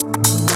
Música